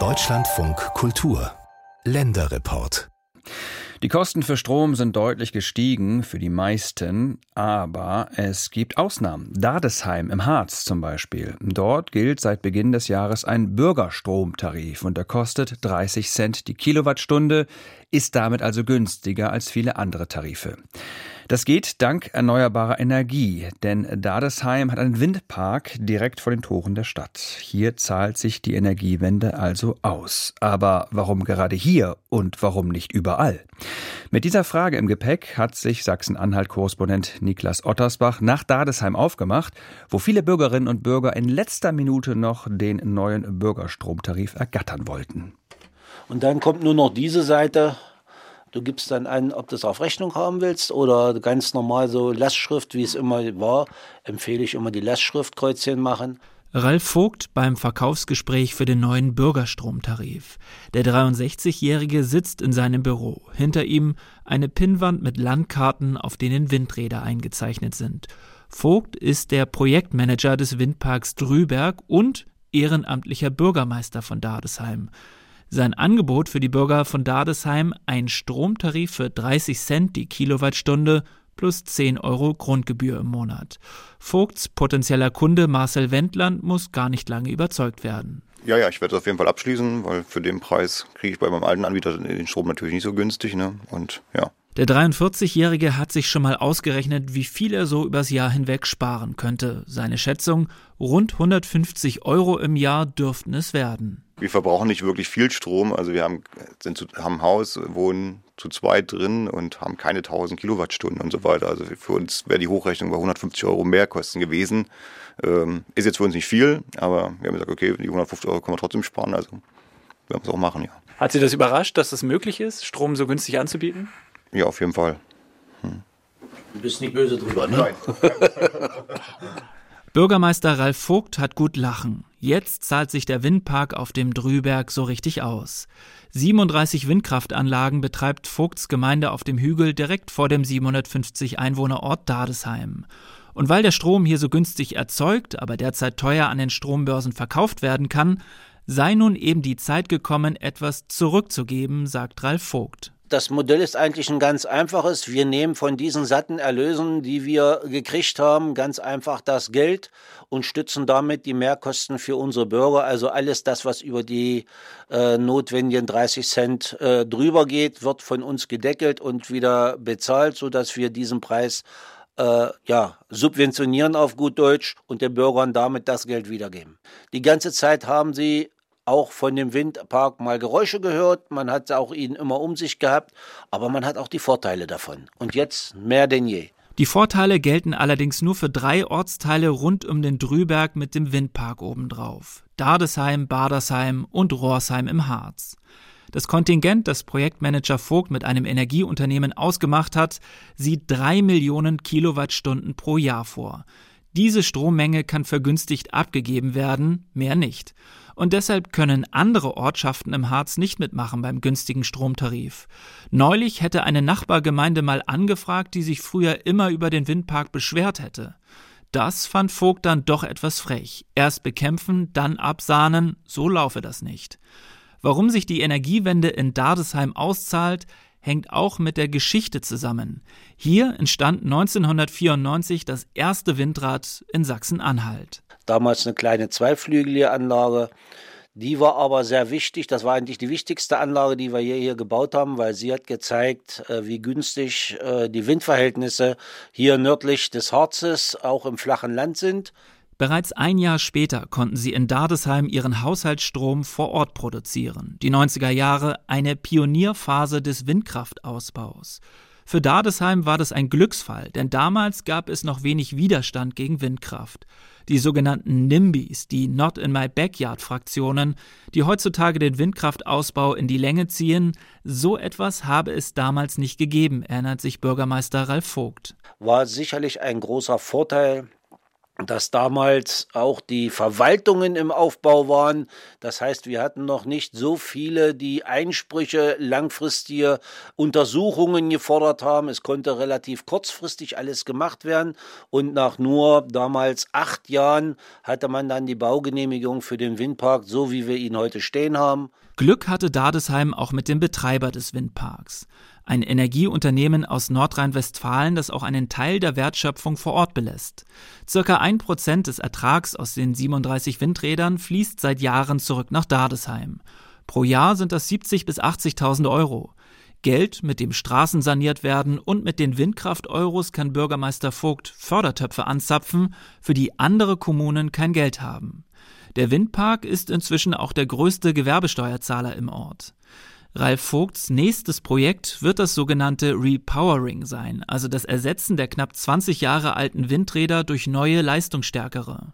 Deutschlandfunk Kultur Länderreport die Kosten für Strom sind deutlich gestiegen für die meisten, aber es gibt Ausnahmen. Dadesheim im Harz zum Beispiel. Dort gilt seit Beginn des Jahres ein Bürgerstromtarif und der kostet 30 Cent die Kilowattstunde, ist damit also günstiger als viele andere Tarife. Das geht dank erneuerbarer Energie, denn Dadesheim hat einen Windpark direkt vor den Toren der Stadt. Hier zahlt sich die Energiewende also aus. Aber warum gerade hier und warum nicht überall? Mit dieser Frage im Gepäck hat sich Sachsen-Anhalt-Korrespondent Niklas Ottersbach nach Dadesheim aufgemacht, wo viele Bürgerinnen und Bürger in letzter Minute noch den neuen Bürgerstromtarif ergattern wollten. Und dann kommt nur noch diese Seite Du gibst dann an, ob du es auf Rechnung haben willst oder ganz normal so Lastschrift, wie es immer war. Empfehle ich immer die Lastschrift Kreuzchen machen. Ralf Vogt beim Verkaufsgespräch für den neuen Bürgerstromtarif. Der 63-Jährige sitzt in seinem Büro. Hinter ihm eine Pinnwand mit Landkarten, auf denen Windräder eingezeichnet sind. Vogt ist der Projektmanager des Windparks Drüberg und ehrenamtlicher Bürgermeister von Dardesheim. Sein Angebot für die Bürger von Dardesheim ein Stromtarif für 30 Cent die Kilowattstunde plus 10 Euro Grundgebühr im Monat. Vogts potenzieller Kunde Marcel Wendland muss gar nicht lange überzeugt werden. Ja, ja, ich werde es auf jeden Fall abschließen, weil für den Preis kriege ich bei meinem alten Anbieter den Strom natürlich nicht so günstig. Ne? Und ja. Der 43-Jährige hat sich schon mal ausgerechnet, wie viel er so übers Jahr hinweg sparen könnte. Seine Schätzung, rund 150 Euro im Jahr dürften es werden. Wir verbrauchen nicht wirklich viel Strom. Also wir haben, sind zu, haben ein Haus, wohnen zu zweit drin und haben keine 1000 Kilowattstunden und so weiter. Also für uns wäre die Hochrechnung bei 150 Euro Mehrkosten gewesen. Ähm, ist jetzt für uns nicht viel, aber wir haben gesagt, okay, die 150 Euro können wir trotzdem sparen. Also wir es auch machen, ja. Hat Sie das überrascht, dass es das möglich ist, Strom so günstig anzubieten? Ja, auf jeden Fall. Hm. Du bist nicht böse drüber, ne? Nein. Bürgermeister Ralf Vogt hat gut lachen. Jetzt zahlt sich der Windpark auf dem Drüberg so richtig aus. 37 Windkraftanlagen betreibt Vogts Gemeinde auf dem Hügel direkt vor dem 750 Einwohnerort Dadesheim. Und weil der Strom hier so günstig erzeugt, aber derzeit teuer an den Strombörsen verkauft werden kann, sei nun eben die Zeit gekommen, etwas zurückzugeben, sagt Ralf Vogt. Das Modell ist eigentlich ein ganz einfaches. Wir nehmen von diesen satten Erlösen, die wir gekriegt haben, ganz einfach das Geld und stützen damit die Mehrkosten für unsere Bürger. Also alles das, was über die äh, notwendigen 30 Cent äh, drüber geht, wird von uns gedeckelt und wieder bezahlt, sodass wir diesen Preis äh, ja, subventionieren auf gut Deutsch und den Bürgern damit das Geld wiedergeben. Die ganze Zeit haben sie auch von dem Windpark mal Geräusche gehört, man hat auch ihn immer um sich gehabt, aber man hat auch die Vorteile davon. Und jetzt mehr denn je. Die Vorteile gelten allerdings nur für drei Ortsteile rund um den Drüberg mit dem Windpark obendrauf. Dardesheim, Badersheim und Rohrsheim im Harz. Das Kontingent, das Projektmanager Vogt mit einem Energieunternehmen ausgemacht hat, sieht drei Millionen Kilowattstunden pro Jahr vor. Diese Strommenge kann vergünstigt abgegeben werden, mehr nicht. Und deshalb können andere Ortschaften im Harz nicht mitmachen beim günstigen Stromtarif. Neulich hätte eine Nachbargemeinde mal angefragt, die sich früher immer über den Windpark beschwert hätte. Das fand Vogt dann doch etwas frech. Erst bekämpfen, dann absahnen, so laufe das nicht. Warum sich die Energiewende in Dardesheim auszahlt, hängt auch mit der Geschichte zusammen. Hier entstand 1994 das erste Windrad in Sachsen-Anhalt. Damals eine kleine Zweiflügelanlage. Die war aber sehr wichtig. Das war eigentlich die wichtigste Anlage, die wir hier, hier gebaut haben, weil sie hat gezeigt, äh, wie günstig äh, die Windverhältnisse hier nördlich des Harzes, auch im flachen Land sind. Bereits ein Jahr später konnten sie in Dardesheim ihren Haushaltsstrom vor Ort produzieren. Die 90er Jahre eine Pionierphase des Windkraftausbaus. Für Dardesheim war das ein Glücksfall, denn damals gab es noch wenig Widerstand gegen Windkraft. Die sogenannten NIMBYs, die Not in My Backyard Fraktionen, die heutzutage den Windkraftausbau in die Länge ziehen, so etwas habe es damals nicht gegeben, erinnert sich Bürgermeister Ralf Vogt. War sicherlich ein großer Vorteil dass damals auch die Verwaltungen im Aufbau waren. Das heißt, wir hatten noch nicht so viele, die Einsprüche, langfristige Untersuchungen gefordert haben. Es konnte relativ kurzfristig alles gemacht werden. Und nach nur damals acht Jahren hatte man dann die Baugenehmigung für den Windpark, so wie wir ihn heute stehen haben. Glück hatte Dadesheim auch mit dem Betreiber des Windparks ein Energieunternehmen aus Nordrhein-Westfalen, das auch einen Teil der Wertschöpfung vor Ort belässt. Circa ein Prozent des Ertrags aus den 37 Windrädern fließt seit Jahren zurück nach Dadesheim. Pro Jahr sind das 70 bis 80.000 Euro. Geld, mit dem Straßen saniert werden und mit den Windkraft-Euros kann Bürgermeister Vogt Fördertöpfe anzapfen, für die andere Kommunen kein Geld haben. Der Windpark ist inzwischen auch der größte Gewerbesteuerzahler im Ort. Ralf Vogts nächstes Projekt wird das sogenannte Repowering sein, also das Ersetzen der knapp 20 Jahre alten Windräder durch neue, leistungsstärkere.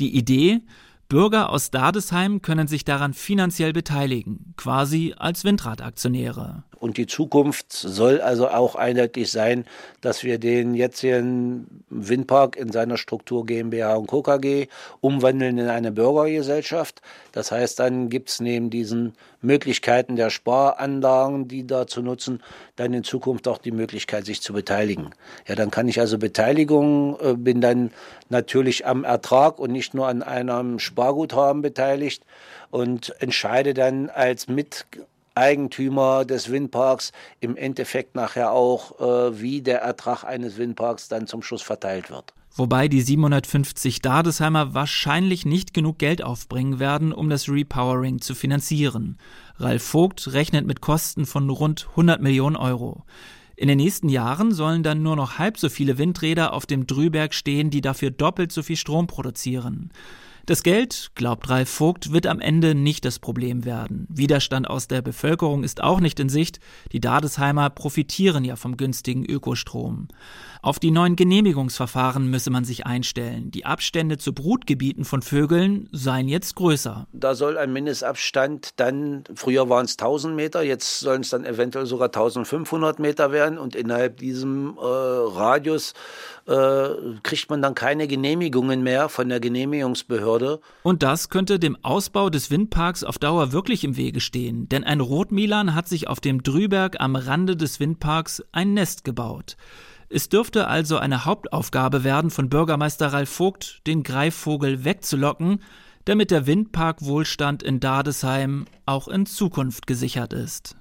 Die Idee, Bürger aus Dadesheim können sich daran finanziell beteiligen, quasi als Windradaktionäre. Und die Zukunft soll also auch eindeutig sein, dass wir den jetzigen Windpark in seiner Struktur GmbH und Co. Umwandeln in eine Bürgergesellschaft. Das heißt, dann gibt es neben diesen Möglichkeiten der Sparanlagen, die da zu nutzen, dann in Zukunft auch die Möglichkeit, sich zu beteiligen. Ja, dann kann ich also Beteiligung, äh, bin dann natürlich am Ertrag und nicht nur an einem Sparguthaben beteiligt und entscheide dann als Mit Eigentümer des Windparks im Endeffekt nachher auch, äh, wie der Ertrag eines Windparks dann zum Schluss verteilt wird. Wobei die 750 Dadesheimer wahrscheinlich nicht genug Geld aufbringen werden, um das Repowering zu finanzieren. Ralf Vogt rechnet mit Kosten von rund 100 Millionen Euro. In den nächsten Jahren sollen dann nur noch halb so viele Windräder auf dem Drüberg stehen, die dafür doppelt so viel Strom produzieren. Das Geld, glaubt Ralf Vogt, wird am Ende nicht das Problem werden. Widerstand aus der Bevölkerung ist auch nicht in Sicht. Die Dadesheimer profitieren ja vom günstigen Ökostrom. Auf die neuen Genehmigungsverfahren müsse man sich einstellen. Die Abstände zu Brutgebieten von Vögeln seien jetzt größer. Da soll ein Mindestabstand dann, früher waren es 1000 Meter, jetzt sollen es dann eventuell sogar 1500 Meter werden und innerhalb diesem äh, Radius äh, kriegt man dann keine Genehmigungen mehr von der Genehmigungsbehörde. Und das könnte dem Ausbau des Windparks auf Dauer wirklich im Wege stehen, denn ein Rotmilan hat sich auf dem Drüberg am Rande des Windparks ein Nest gebaut. Es dürfte also eine Hauptaufgabe werden von Bürgermeister Ralf Vogt, den Greifvogel wegzulocken, damit der Windparkwohlstand in Dadesheim auch in Zukunft gesichert ist.